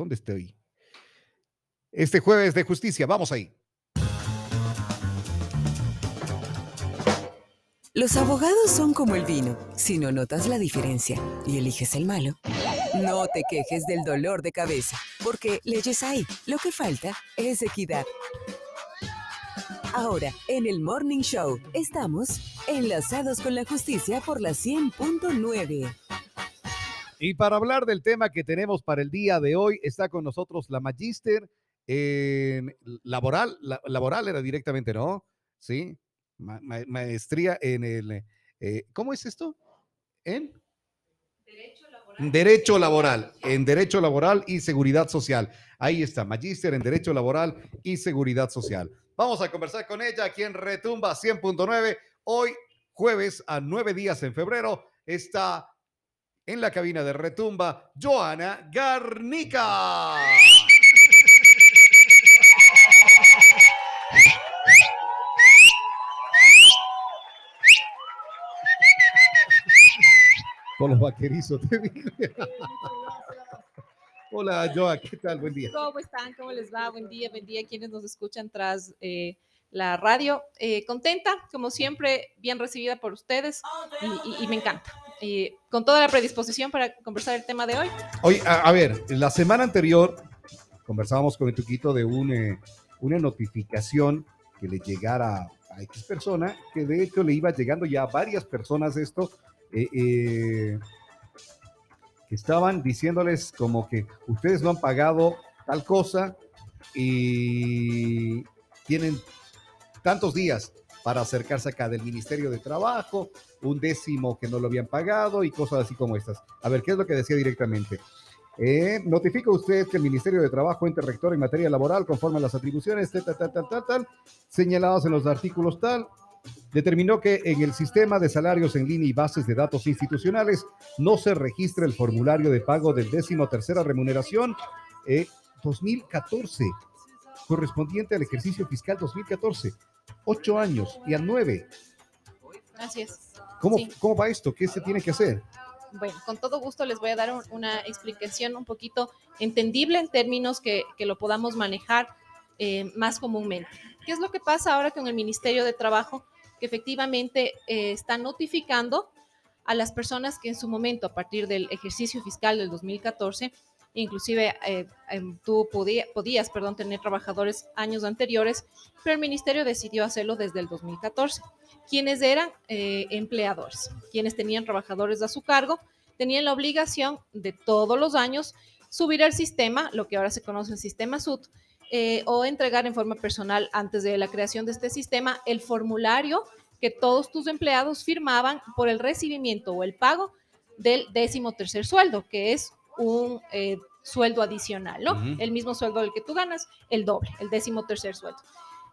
¿Dónde estoy? Este jueves de justicia, vamos ahí. Los abogados son como el vino. Si no notas la diferencia y eliges el malo, no te quejes del dolor de cabeza, porque leyes hay. Lo que falta es equidad. Ahora, en el Morning Show, estamos enlazados con la justicia por la 100.9. Y para hablar del tema que tenemos para el día de hoy, está con nosotros la magíster en laboral, laboral era directamente, ¿no? Sí, maestría en el, eh, ¿cómo es esto? En Derecho laboral. Derecho laboral, en Derecho laboral y Seguridad Social. Ahí está, magíster en Derecho laboral y Seguridad Social. Vamos a conversar con ella aquí en Retumba 100.9. Hoy, jueves, a nueve días en febrero, está en la cabina de Retumba, Joana Garnica. Con los vaquerizos te Hola, Joa, ¿qué tal? Buen día. ¿Cómo están? ¿Cómo les va? Buen día, buen día quienes nos escuchan tras eh, la radio. Eh, contenta, como siempre, bien recibida por ustedes y, me encanta. Eh, con toda la predisposición para conversar el tema de hoy. Hoy, a, ver, la semana anterior conversábamos con el Tuquito de un, una notificación que le llegara a X persona, que de hecho le iba llegando ya a varias personas esto, eh, eh, que estaban diciéndoles como que ustedes no han pagado tal cosa y tienen tantos días para acercarse acá del Ministerio de Trabajo, un décimo que no lo habían pagado y cosas así como estas. A ver, ¿qué es lo que decía directamente? Eh, notifica usted que el Ministerio de Trabajo, ente rector en materia laboral, conforme a las atribuciones, tal, tal, tal, tal, tal, señaladas en los artículos tal, determinó que en el sistema de salarios en línea y bases de datos institucionales no se registra el formulario de pago del décimo tercera remuneración 2014, eh, correspondiente al ejercicio fiscal 2014, ocho años y a nueve. Así es. ¿Cómo, ¿Cómo va esto? ¿Qué se tiene que hacer? Bueno, con todo gusto les voy a dar una explicación un poquito entendible en términos que, lo podamos manejar eh, más comúnmente. ¿Qué es lo que pasa ahora con el Ministerio de Trabajo? Que efectivamente eh, está notificando a las personas que en su momento, a partir del ejercicio fiscal del 2014, inclusive eh, em, tú podías perdón, tener trabajadores años anteriores, pero el ministerio decidió hacerlo desde el 2014 quienes eran eh, empleadores, quienes tenían trabajadores a su cargo, tenían la obligación de todos los años subir al sistema, lo que ahora se conoce el sistema SUT, eh, o entregar en forma personal antes de la creación de este sistema el formulario que todos tus empleados firmaban por el recibimiento o el pago del décimo tercer sueldo, que es un eh, sueldo adicional, ¿no? El mismo sueldo del que tú ganas, el doble, el décimo tercer sueldo.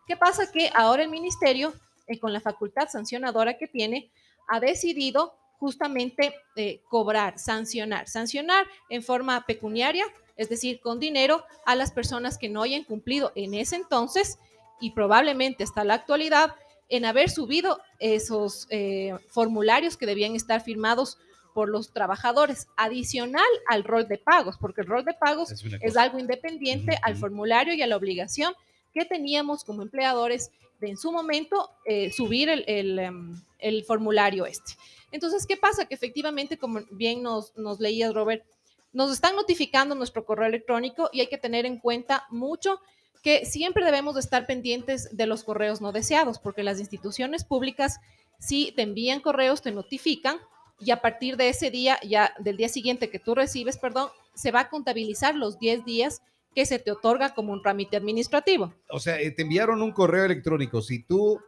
¿Qué pasa? Que ahora el ministerio eh, con la facultad sancionadora que tiene, ha decidido justamente eh, cobrar, sancionar, sancionar en forma pecuniaria, es decir, con dinero a las personas que no hayan cumplido en ese entonces y probablemente hasta la actualidad en haber subido esos eh, formularios que debían estar firmados por los trabajadores, adicional al rol de pagos, porque el rol de pagos es, algo independiente al formulario y a la obligación que teníamos como empleadores de en su momento eh, subir em, el, formulario este. Entonces, ¿qué pasa? Que efectivamente, como bien nos, nos leías, Robert, nos están notificando nuestro correo electrónico y hay que tener en cuenta mucho que siempre debemos de estar pendientes de los correos no deseados, porque las instituciones públicas, si te envían correos, te notifican y a partir de ese día, ya del día siguiente que tú recibes, perdón, se va a contabilizar los 10 días que se te otorga como un trámite administrativo. O sea, eh, te enviaron un correo electrónico. Si tú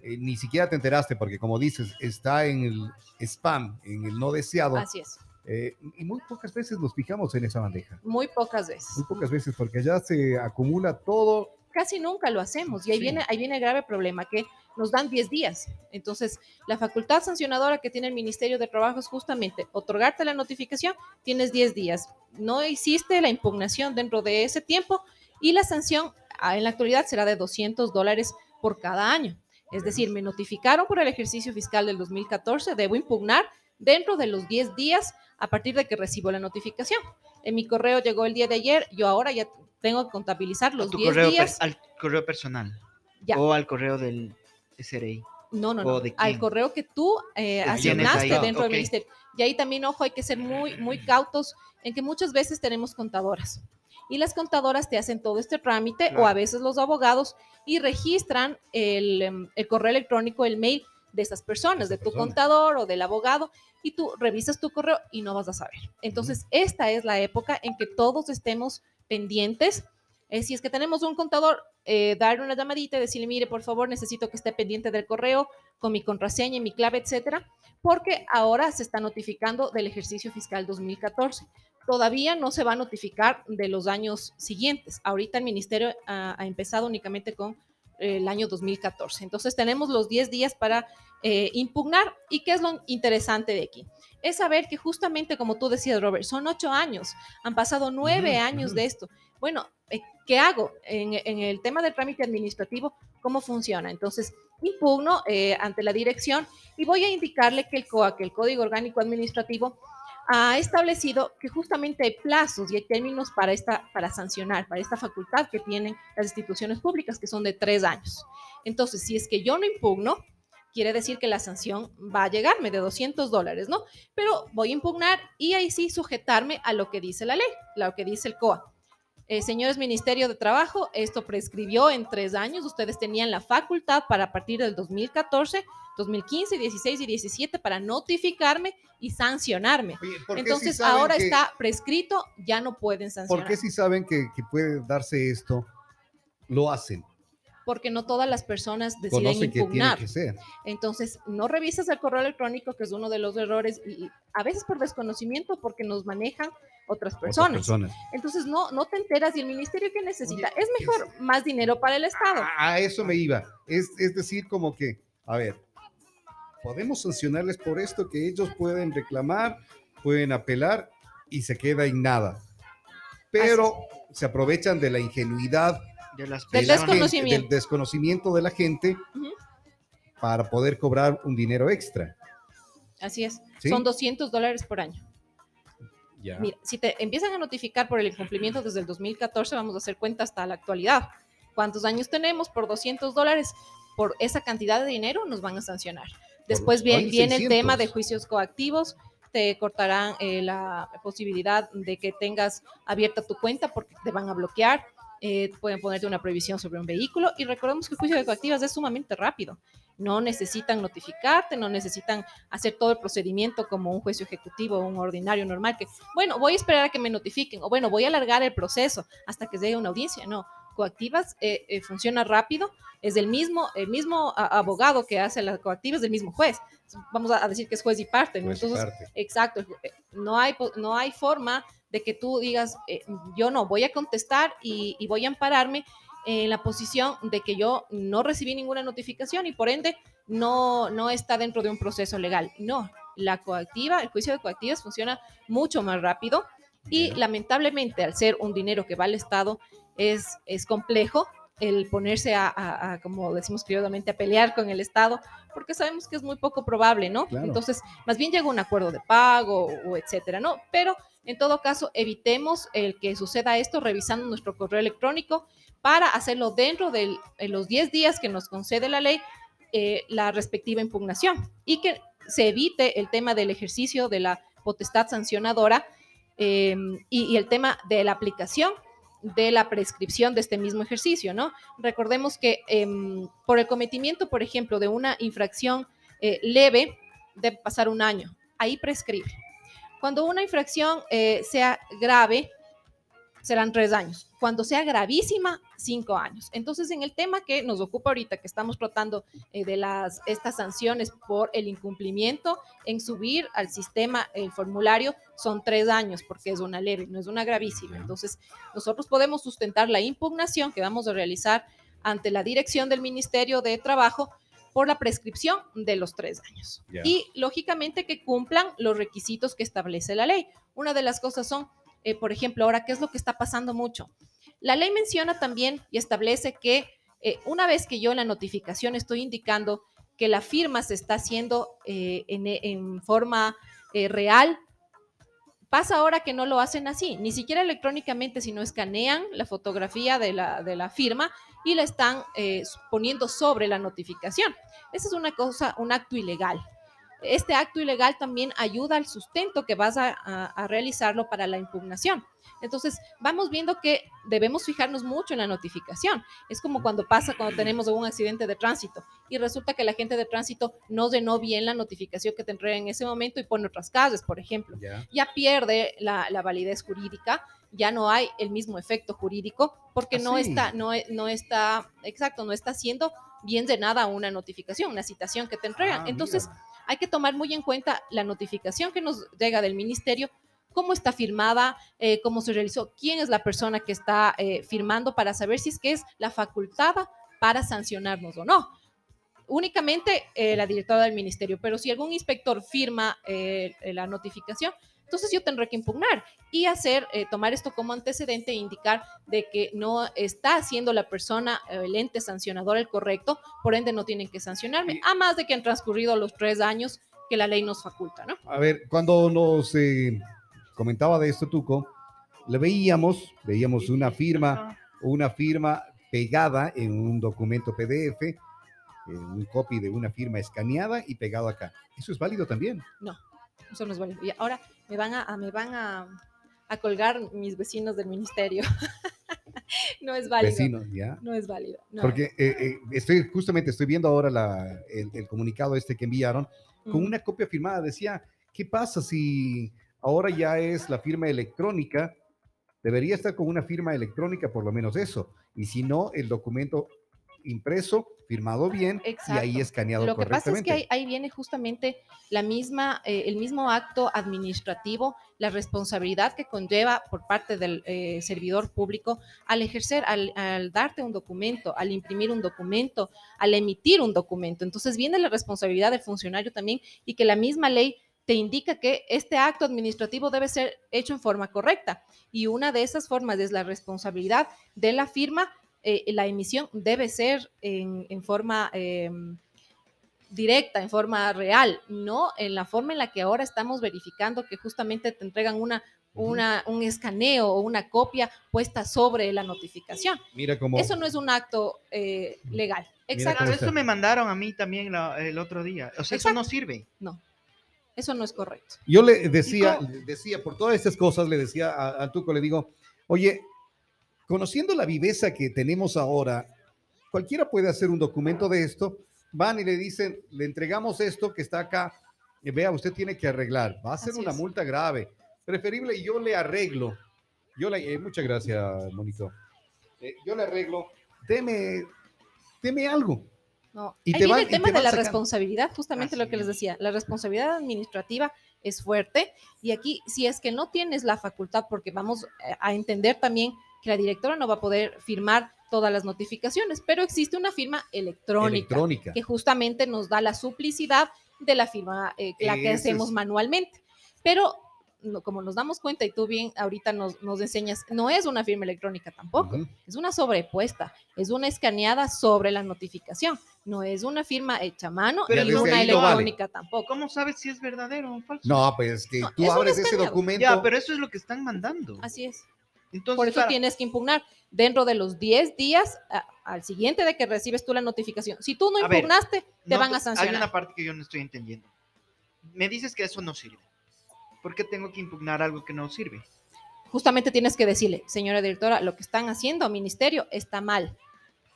eh, ni siquiera te enteraste, porque como dices, está en el spam, en el no deseado. Así es. Eh, y muy pocas veces nos fijamos en esa bandeja. Muy pocas veces. Muy pocas veces, porque ya se acumula todo. Casi nunca lo hacemos. Y ahí, viene, ahí viene el grave problema, que nos dan 10 días. Entonces, la facultad sancionadora que tiene el Ministerio de Trabajo es justamente otorgarte la notificación, tienes 10 días. No hiciste la impugnación dentro de ese tiempo y la sanción ah, en la actualidad será de 200 dólares por cada año. Es decir, me notificaron por el ejercicio fiscal del 2014, debo impugnar, dentro de los 10 días a partir de que recibo la notificación. En mi correo llegó el día de ayer, yo ahora ya tengo que contabilizar los 10 días. al correo personal o al correo del SRI. No, no, no. Al correo que tú eh, asignaste dentro del ministerio. Y ahí también, ojo, hay que ser muy, muy cautos en que muchas veces tenemos contadoras. Y las contadoras te hacen todo este trámite o a veces los abogados y registran el, em, el correo electrónico, el mail de esas personas, de tu contador o del abogado, y tú revisas tu correo y no vas a saber. Entonces, esta es la época en que todos estemos pendientes. Eh, si es que tenemos un contador, eh, dar una llamadita y decirle, mire, por favor, necesito que esté pendiente del correo con mi contraseña y mi clave, etcétera, porque ahora se está notificando del ejercicio fiscal 2014. Todavía no se va a notificar de los años siguientes. Ahorita el ministerio ha empezado únicamente con el año 2014. Entonces tenemos los 10 días para eh, impugnar. ¿Y qué es lo interesante de aquí? Es saber que justamente como tú decías, Robert, son ocho años, han pasado nueve años de esto. Bueno, eh, ¿qué hago en, el tema del trámite administrativo? ¿Cómo funciona? Entonces, impugno eh, ante la dirección y voy a indicarle que el COA, que el Código Orgánico Administrativo, ha establecido que justamente hay plazos y hay términos para, esta, para sancionar, para esta facultad que tienen las instituciones públicas, que son de tres años. Entonces, si es que yo no impugno, quiere decir que la sanción va a llegarme de 200 dólares, ¿no? Pero voy a impugnar y ahí sí sujetarme a lo que dice la ley, lo que dice el COA. Eh, señores Ministerio de Trabajo, esto prescribió en tres años. Ustedes tenían la facultad para a partir del 2014 2015, 16 y 17 para notificarme y sancionarme. Entonces ahora está prescrito, ya no pueden sancionar. ¿Por qué si saben que, puede darse esto, lo hacen? Porque no todas las personas deciden impugnar. Entonces, no revisas el correo electrónico, que es uno de los errores, y a veces por desconocimiento, porque nos manejan otras personas. Entonces, no, no te enteras y el ministerio que necesita es mejor más dinero para el Estado. A, eso me iba. Es, es decir, como que, a ver, podemos sancionarles por esto que ellos pueden reclamar, pueden apelar y se queda en nada. Pero se aprovechan de la ingenuidad, del, desconocimiento. del desconocimiento de la gente para poder cobrar un dinero extra. Así es. Son 200 dólares por año. Mira, si te empiezan a notificar por el incumplimiento desde el 2014, vamos a hacer cuenta hasta la actualidad. ¿Cuántos años tenemos por 200 dólares? Por esa cantidad de dinero nos van a sancionar. Después viene, el tema de juicios coactivos, te cortarán eh, la posibilidad de que tengas abierta tu cuenta porque te van a bloquear. Eh, pueden ponerte una prohibición sobre un vehículo y recordemos que el juicio de coactivas es sumamente rápido. No necesitan notificarte, no necesitan hacer todo el procedimiento como un juicio ejecutivo o un ordinario normal que, bueno, voy a esperar a que me notifiquen o bueno, voy a alargar el proceso hasta que llegue una audiencia. No, coactivas eh, eh, funciona rápido, es el mismo, el mismo abogado que hace las coactivas, del mismo juez. Vamos a decir que es juez y parte, ¿no? Entonces, exacto, eh, no hay, no hay forma de que tú digas, yo no, voy a contestar y, y voy a ampararme en la posición de que yo no recibí ninguna notificación y por ende no, no está dentro de un proceso legal. No, la coactiva, el juicio de coactivas funciona mucho más rápido y lamentablemente al ser un dinero que va al Estado es, es complejo el ponerse a, como decimos criolamente, a pelear con el Estado, porque sabemos que es muy poco probable, ¿no? Entonces, más bien llega un acuerdo de pago o, etcétera, ¿no? Pero en todo caso, evitemos el que suceda esto revisando nuestro correo electrónico para hacerlo dentro de los 10 días que nos concede la ley, eh, la respectiva impugnación y que se evite el tema del ejercicio de la potestad sancionadora eh, y el tema de la aplicación de la prescripción de este mismo ejercicio, ¿no? Recordemos que em, por el cometimiento, por ejemplo, de una infracción eh, leve, debe pasar un año. Ahí prescribe. Cuando una infracción eh, sea grave, serán tres años. Cuando sea gravísima, cinco años. Entonces, en el tema que nos ocupa ahorita, que estamos tratando eh, de las, estas sanciones por el incumplimiento en subir al sistema el formulario, son tres años, porque es una leve, no es una gravísima. Entonces, nosotros podemos sustentar la impugnación que vamos a realizar ante la dirección del Ministerio de Trabajo por la prescripción de los tres años. Y, lógicamente, que cumplan los requisitos que establece la ley. Una de las cosas son eh, por ejemplo, ahora, ¿qué es lo que está pasando mucho? La ley menciona también y establece que eh, una vez que yo en la notificación estoy indicando que la firma se está haciendo eh, en, forma real. Pasa ahora que no lo hacen así, ni siquiera electrónicamente, sino escanean la fotografía de la, de la firma y la están poniendo sobre la notificación. Esa es una cosa, un acto ilegal este acto ilegal también ayuda al sustento que vas a, realizarlo para la impugnación. Entonces, vamos viendo que debemos fijarnos mucho en la notificación. Es como cuando pasa cuando tenemos un accidente de tránsito y resulta que la gente de tránsito no llenó bien la notificación que te entrega en ese momento y pone otras calles, por ejemplo. Ya pierde la, validez jurídica, ya no hay el mismo efecto jurídico porque ah, no está, no, no está, exacto, no está siendo bien llenada una notificación, una citación que te entregan. Ah, Entonces, hay que tomar muy en cuenta la notificación que nos llega del ministerio, cómo está firmada, eh, cómo se realizó, quién es la persona que está eh, firmando para saber si es que es la facultada para sancionarnos o no. Únicamente eh, la directora del ministerio, pero si algún inspector firma la notificación, entonces yo tendré que impugnar y hacer, eh, tomar esto como antecedente e indicar de que no está haciendo la persona, eh, el ente sancionador el correcto, por ende no tienen que sancionarme, a más de que han transcurrido los tres años que la ley nos faculta, ¿no? A ver, cuando nos eh, comentaba de esto, Tuco, le veíamos, veíamos una firma, una firma pegada en un documento PDF, un copy de una firma escaneada y pegado acá. ¿Eso es válido también? No, eso no es válido. Y ahora, me van a, me van a, colgar mis vecinos del ministerio. no es válido. Vecinos, ¿ya? No es válido. Porque eh, eh, estoy, justamente estoy viendo ahora la, el, comunicado este que enviaron con una copia firmada. Decía, ¿qué pasa si ahora ya es la firma electrónica? Debería estar con una firma electrónica, por lo menos eso. Y si no, el documento impreso, firmado bien y ahí escaneado Lo que pasa es que ahí, viene justamente la misma, eh, el mismo acto administrativo, la responsabilidad que conlleva por parte del eh, servidor público al ejercer, al, al, darte un documento, al imprimir un documento, al emitir un documento. Entonces viene la responsabilidad del funcionario también y que la misma ley te indica que este acto administrativo debe ser hecho en forma correcta. Y una de esas formas es la responsabilidad de la firma eh, la emisión debe ser en, forma em, directa, en forma real, no en la forma en la que ahora estamos verificando que justamente te entregan una, una, un escaneo o una copia puesta sobre la notificación. Mira cómo... Eso no es un acto eh, legal. Exacto. Eso me mandaron a mí también el otro día. O sea, eso no sirve. No. Eso no es correcto. Yo le decía, decía, por todas estas cosas, le decía a, a Tuco, le digo, oye, Conociendo la viveza que tenemos ahora, cualquiera puede hacer un documento de esto. Van y le dicen, le entregamos esto que está acá. Y vea, usted tiene que arreglar. Va a ser una multa grave. Preferible, yo le arreglo. Yo le, eh, muchas gracias, Monito. Eh, yo le arreglo. Deme, deme algo. No. Y Ahí viene el tema de la responsabilidad, justamente lo que les decía. La responsabilidad administrativa es fuerte y aquí si es que no tienes la facultad, porque vamos eh, a entender también que la directora no va a poder firmar todas las notificaciones, pero existe una firma electrónica, que justamente nos da la suplicidad de la firma, eh, la que hacemos manualmente. Pero como nos damos cuenta y tú bien ahorita nos, nos enseñas, no es una firma electrónica tampoco, es una sobrepuesta, es una escaneada sobre la notificación, no es una firma hecha a mano ni una electrónica tampoco. ¿Cómo sabes si es verdadero o falso? No, pues que tú abres ese documento. Ya, pero eso es lo que están mandando. Así es. Por eso tienes que impugnar dentro de los 10 días al siguiente de que recibes tú la notificación. Si tú no impugnaste, te van a sancionar. Hay una parte que yo no estoy entendiendo. Me dices que eso no sirve. ¿Por qué tengo que impugnar algo que no sirve? Justamente tienes que decirle, señora directora, lo que están haciendo, ministerio, está mal.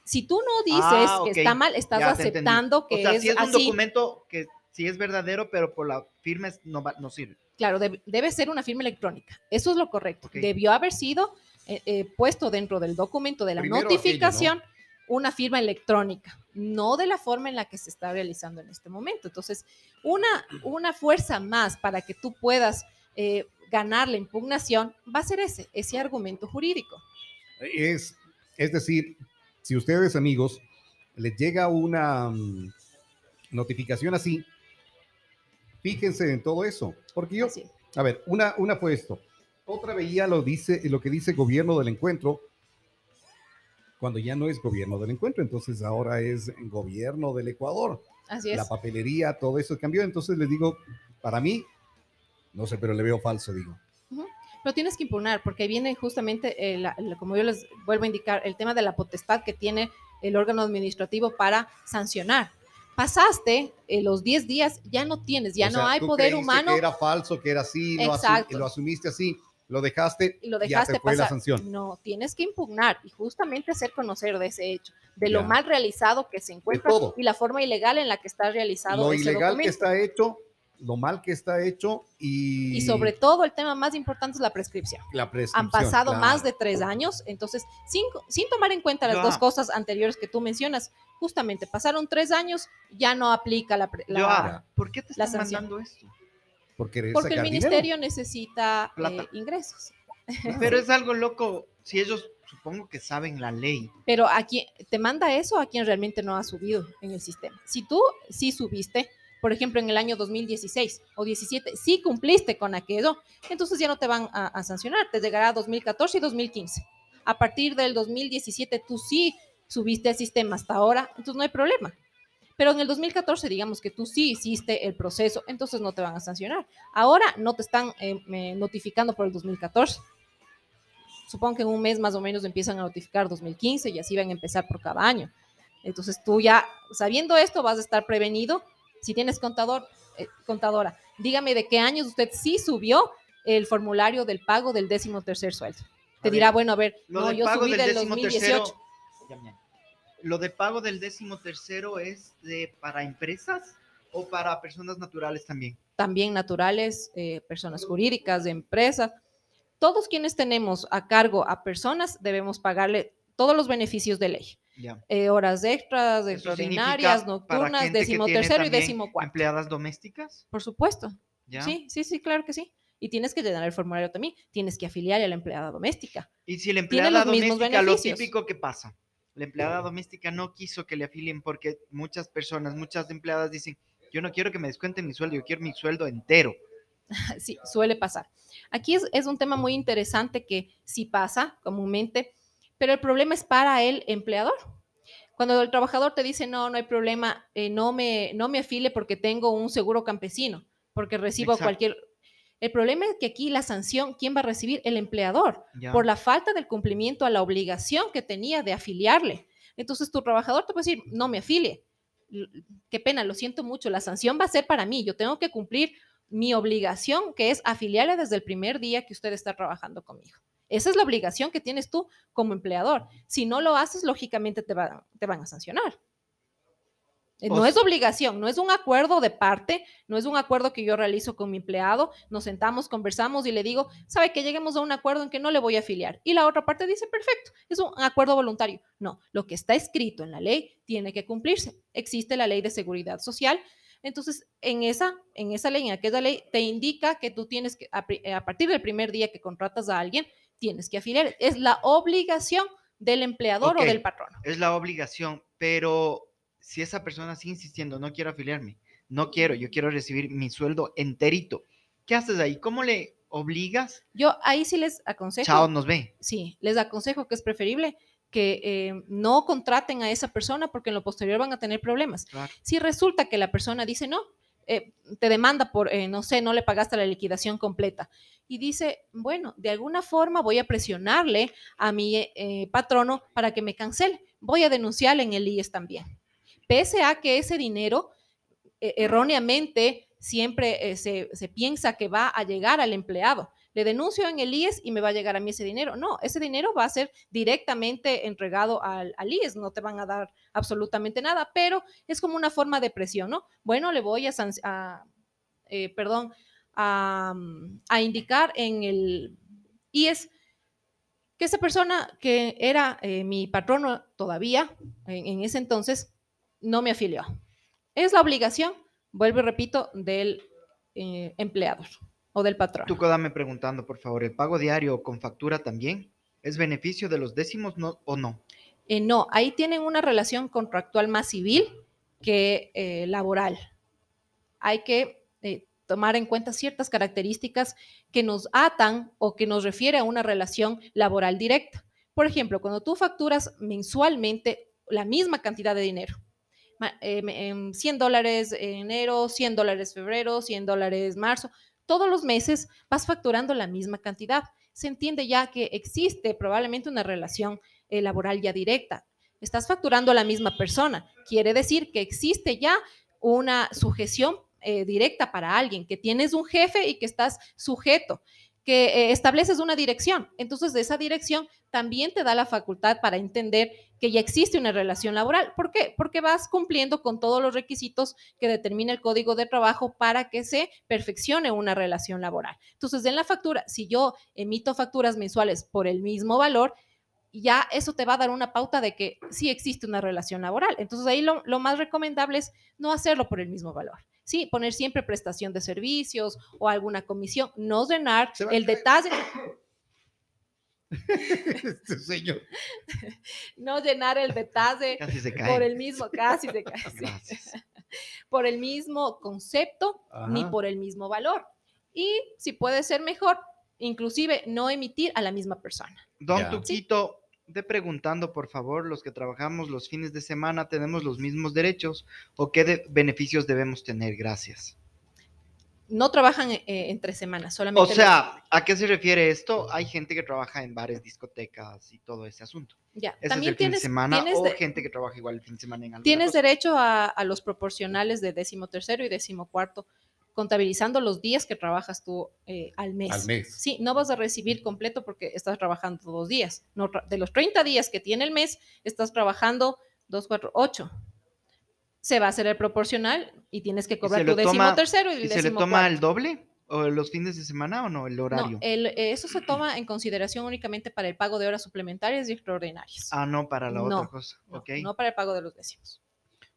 Si tú no dices ah, que está mal, estás aceptando que o sea, es, si es un documento que sí es verdadero, pero por la firma no, no sirve. Claro, debe, ser una firma electrónica. Eso es lo correcto. Debió haber sido eh, eh, puesto dentro del documento de la notificación una firma electrónica, no de la forma en la que se está realizando en este momento. Entonces, una, una fuerza más para que tú puedas eh, ganar la impugnación va a ser ese, ese argumento jurídico. Es, es decir, si ustedes, amigos, les llega una mm, notificación así, Fíjense en todo eso, porque yo, a ver, una, una fue esto, otra veía lo, dice, lo que dice gobierno del encuentro, cuando ya no es gobierno del encuentro, entonces ahora es gobierno del Ecuador. Así es. La papelería, todo eso cambió, entonces les digo, para mí, No sé, pero le veo falso, digo. Lo tienes que impugnar porque viene justamente, eh, la- la- como yo les vuelvo a indicar, el tema de la potestad que tiene el órgano administrativo para sancionar. Pasaste eh, los 10 días, ya no tienes, ya O no sea, hay tú poder humano Que era falso, que era así, lo, asumiste así, lo dejaste, y lo ya dejaste fue la pasar. sanción. No, tienes que impugnar y justamente hacer conocer de ese hecho, de lo mal realizado que se encuentra y la forma ilegal en la que está realizado Lo ese ilegal que documento. está hecho, lo mal que está hecho y, Y sobre todo el tema más importante es la prescripción. la prescripción. Han pasado claro. más de tres años, entonces sin, sin tomar en cuenta las Ya. dos cosas anteriores que tú mencionas, justamente pasaron tres años, ya no aplica la... la- Joa, ¿por qué te están mandando esto? Por querer porque el sacar dinero. ministerio necesita eh, ingresos. Pero es algo loco, si ellos supongo que saben la ley. Pero a quien te manda eso a quien realmente no ha subido en el sistema. Si tú sí subiste, por ejemplo, en el año 2016 o 17, sí cumpliste con aquello, entonces ya no te van a, a sancionar, te llegará 2014 y 2015. A partir del 2017 tú sí subiste al sistema hasta ahora, entonces no hay problema. Pero en el 2014, digamos que tú sí hiciste el proceso, entonces no te van a sancionar. Ahora no te están eh, notificando por el 2014 supongo que en un mes más o menos empiezan a notificar 2015 y así van a empezar por cada año. Entonces tú ya, sabiendo esto, vas a estar prevenido. Si tienes contador, eh, contadora, dígame de qué años usted sí subió el formulario del pago del décimo tercer sueldo. Te dirá, bueno, a ver, Lo no, yo pago subí del del décimo 2018. tercero. Lo de pago del décimo tercero es de para empresas o para personas naturales también. también naturales, eh, personas jurídicas, de empresas. Todos quienes tenemos a cargo a personas debemos pagarle todos los beneficios de ley. Ya. Eh, horas extras, extraordinarias, nocturnas, gente que décimo tiene tercero y también décimo cuarto. Empleadas domésticas. Por supuesto. ¿ya? Sí, sí, sí, claro que sí. Y tienes que llenar el formulario también. Tienes que afiliar a la empleada doméstica. Y si la Tiene empleada los mismos doméstica, lo típico que pasa, la empleada doméstica no quiso que le afilien porque muchas personas, muchas empleadas dicen, yo no quiero que me descuenten mi sueldo, yo quiero mi sueldo entero. Sí, suele pasar. Aquí es, es un tema muy interesante que sí pasa comúnmente, pero el problema es para el empleador. Cuando el trabajador te dice, no, no hay problema, eh, no, me, no me afile porque tengo un seguro campesino, porque recibo Exacto. cualquier... El problema es que aquí la sanción, ¿quién va a recibir? El empleador. por la falta del cumplimiento a la obligación que tenía de afiliarle. Entonces tu trabajador te puede decir, no me afilie. Qué pena, lo siento mucho, la sanción va a ser para mí. Yo tengo que cumplir mi obligación, que es afiliarle desde el primer día que usted está trabajando conmigo. Esa es la obligación que tienes tú como empleador. Si no lo haces, lógicamente te, van- te van a sancionar. Eh, O No es obligación, no es un acuerdo de parte, no es un acuerdo que yo realizo con mi empleado, nos sentamos, conversamos y le digo, sabe que lleguemos a un acuerdo en que no le voy a afiliar. Y la otra parte dice, perfecto, es un acuerdo voluntario. No, lo que está escrito en la ley tiene que cumplirse. Existe la ley de seguridad social. Entonces, en esa, en esa ley, en aquella ley, te indica que tú tienes que, a partir del primer día que contratas a alguien, tienes que afiliar. Es la obligación del empleador o del patrono. Es la obligación, pero si esa persona sigue insistiendo, no quiero afiliarme, no quiero, yo quiero recibir mi sueldo enterito, ¿qué haces ahí? ¿Cómo le obligas? Yo ahí sí les aconsejo. Chao, nos ve. sí, les aconsejo que es preferible que eh, no contraten a esa persona porque en lo posterior van a tener problemas. Claro. Si resulta que la persona dice no, eh, te demanda por, eh, no sé, no le pagaste la liquidación completa y dice, bueno, de alguna forma voy a presionarle a mi eh, patrono para que me cancele, voy a denunciarle en el IES también. Pese a que ese dinero eh, erróneamente siempre eh, se, se piensa que va a llegar al empleado. Le denuncio en el IES y me va a llegar a mí ese dinero. No, ese dinero va a ser directamente entregado al, IES, no te van a dar absolutamente nada, pero es como una forma de presión, ¿no? Bueno, le voy a, eh, perdón, a, mm, a indicar en el IES que esa persona que era eh, mi patrono todavía en, en ese entonces no me afilió. Es la obligación, vuelvo y repito, del eh, empleador o del patrón. Tú dame preguntando, por favor, ¿el pago diario con factura también es beneficio de los décimos no, o no? Eh, no, ahí tienen una relación contractual más civil que eh, laboral. Hay que eh, tomar en cuenta ciertas características que nos atan o que nos refiere a una relación laboral directa. Por ejemplo, cuando tú facturas mensualmente la misma cantidad de dinero, ma- eh, me- 100 dólares en enero, 100 dólares febrero, 100 dólares marzo, todos los meses vas facturando la misma cantidad. Se entiende ya que existe probablemente una relación eh, laboral ya directa. Estás facturando a la misma persona. Quiere decir que existe ya una sujeción eh, directa para alguien, que tienes un jefe y que estás sujeto que eh, estableces una dirección. Entonces, de esa dirección también te da la facultad para entender que ya existe una relación laboral. ¿Por qué? Porque vas cumpliendo con todos los requisitos que determina el código de trabajo para que se perfeccione una relación laboral. Entonces, en la factura, si yo emito facturas mensuales por el mismo valor, ya eso te va a dar una pauta de que sí existe una relación laboral. Entonces, ahí lo, lo más recomendable es no hacerlo por el mismo valor. Sí, poner siempre prestación de servicios o alguna comisión, no llenar el detalle. Este señor. no llenar el detalle por el mismo, casi se cae, por el mismo concepto ni por el mismo valor. Y si puede ser mejor, inclusive no emitir a la misma persona. Don. Tuquito, de preguntando, por favor, los que trabajamos los fines de semana, ¿tenemos los mismos derechos o qué de- beneficios debemos tener? Gracias. No trabajan eh, entre semanas, solamente. O los- sea, ¿a qué se refiere esto? Hay gente que trabaja en bares, discotecas y todo ese asunto. ya, ¿Ese también es el fin de semana o de- gente que trabaja igual el fin de semana en Tienes cosa? derecho a, a los proporcionales de décimo tercero y décimo cuarto, contabilizando los días que trabajas tú eh, al mes. Al mes. Sí, no vas a recibir completo porque estás trabajando dos días. No, de los 30 días que tiene el mes, estás trabajando 2, 4, 8. Se va a hacer el proporcional y tienes que cobrar se tu décimo toma- tercero y el ¿Y se le toma cuarto. el doble? ¿O los fines de semana o no? El horario. No, el- eh, eso se toma en consideración únicamente para el pago de horas suplementarias y extraordinarias. Ah, no, para la No, otra cosa. no, no para el pago de los décimos.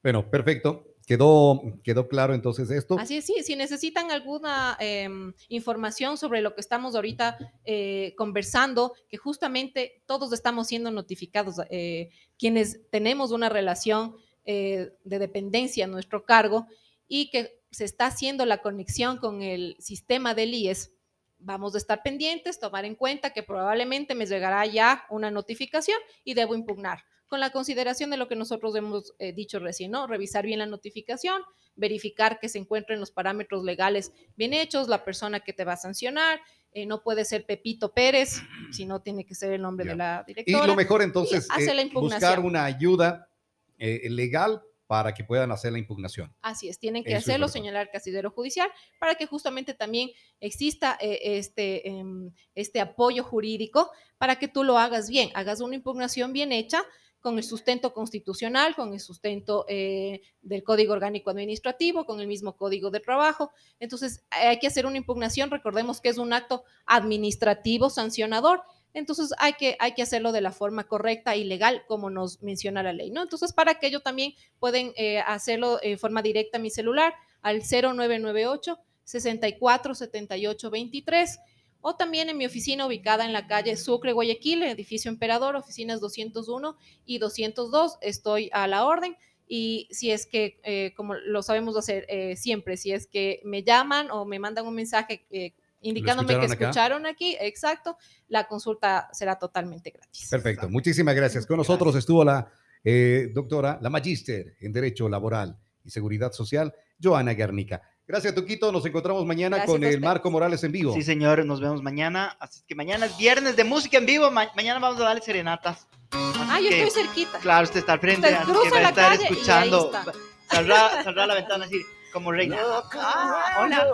Bueno, perfecto. Quedó, quedó claro entonces esto. Así es, sí, si necesitan alguna em, información sobre lo que estamos ahorita eh, conversando, que justamente todos estamos siendo notificados, eh, quienes tenemos una relación eh, de dependencia a nuestro cargo y que se está haciendo la conexión con el sistema del IES, vamos a estar pendientes, tomar en cuenta que probablemente me llegará ya una notificación y debo impugnar con la consideración de lo que nosotros hemos eh, dicho recién, ¿no? Revisar bien la notificación, verificar que se encuentren los parámetros legales bien hechos, la persona que te va a sancionar, eh, no puede ser Pepito Pérez, sino tiene que ser el nombre de la Y directora. lo mejor entonces hace eh, buscar una ayuda eh, legal para que puedan hacer la impugnación. Así es, tienen que Eso es hacerlo, señalar al casillero judicial, para que justamente también exista eh, este, em, este apoyo jurídico para que tú lo hagas bien, hagas una impugnación bien hecha con el sustento constitucional, con el sustento eh, del Código Orgánico Administrativo, con el mismo Código de Trabajo. Entonces, hay que hacer una impugnación, recordemos que es un acto administrativo sancionador, entonces hay que, hay que hacerlo de la forma correcta y legal, como nos menciona la ley, ¿no? Entonces, para aquello también pueden eh, hacerlo en forma directa a mi celular al 0998 64 78 23 o también en mi oficina ubicada en la calle Sucre, Guayaquil, edificio Emperador, oficinas 201 y 202. Estoy a la orden y si es que, eh, como lo sabemos hacer eh, siempre, si es que me llaman o me mandan un mensaje eh, indicándome que escucharon acá? escucharon aquí, exacto, la consulta será totalmente gratis. Perfecto. Muchísimas gracias. Con nosotros estuvo la eh, doctora, la magíster en Derecho Laboral y Seguridad Social, Joana Guernica. Gracias, Tuquito. Nos encontramos mañana Gracias con el. Marco Morales en vivo. Sí, señor, nos vemos mañana. Así que mañana es viernes de música en vivo. ma- mañana vamos a darle serenatas. Así Ah, yo que, estoy cerquita. Claro, usted está al frente, Usted así que cruza va a la estar calle y ahí escuchando. está. Saldrá, saldrá a la ventana así, como reina. Ah, hola,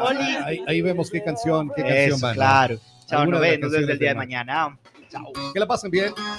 Oli. Ahí, ahí vemos qué canción, qué canción Eso, van. claro. Chao, nos vemos, nos vemos el día de mañana. Chao. Que la pasen bien.